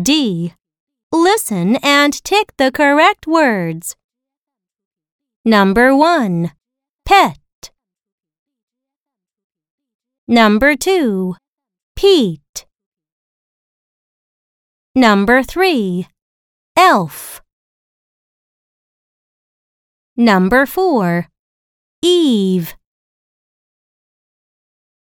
D. Listen and tick the correct words. Number 1. Pet. Number 2. Pete. Number 3. Elf. Number 4. Eve.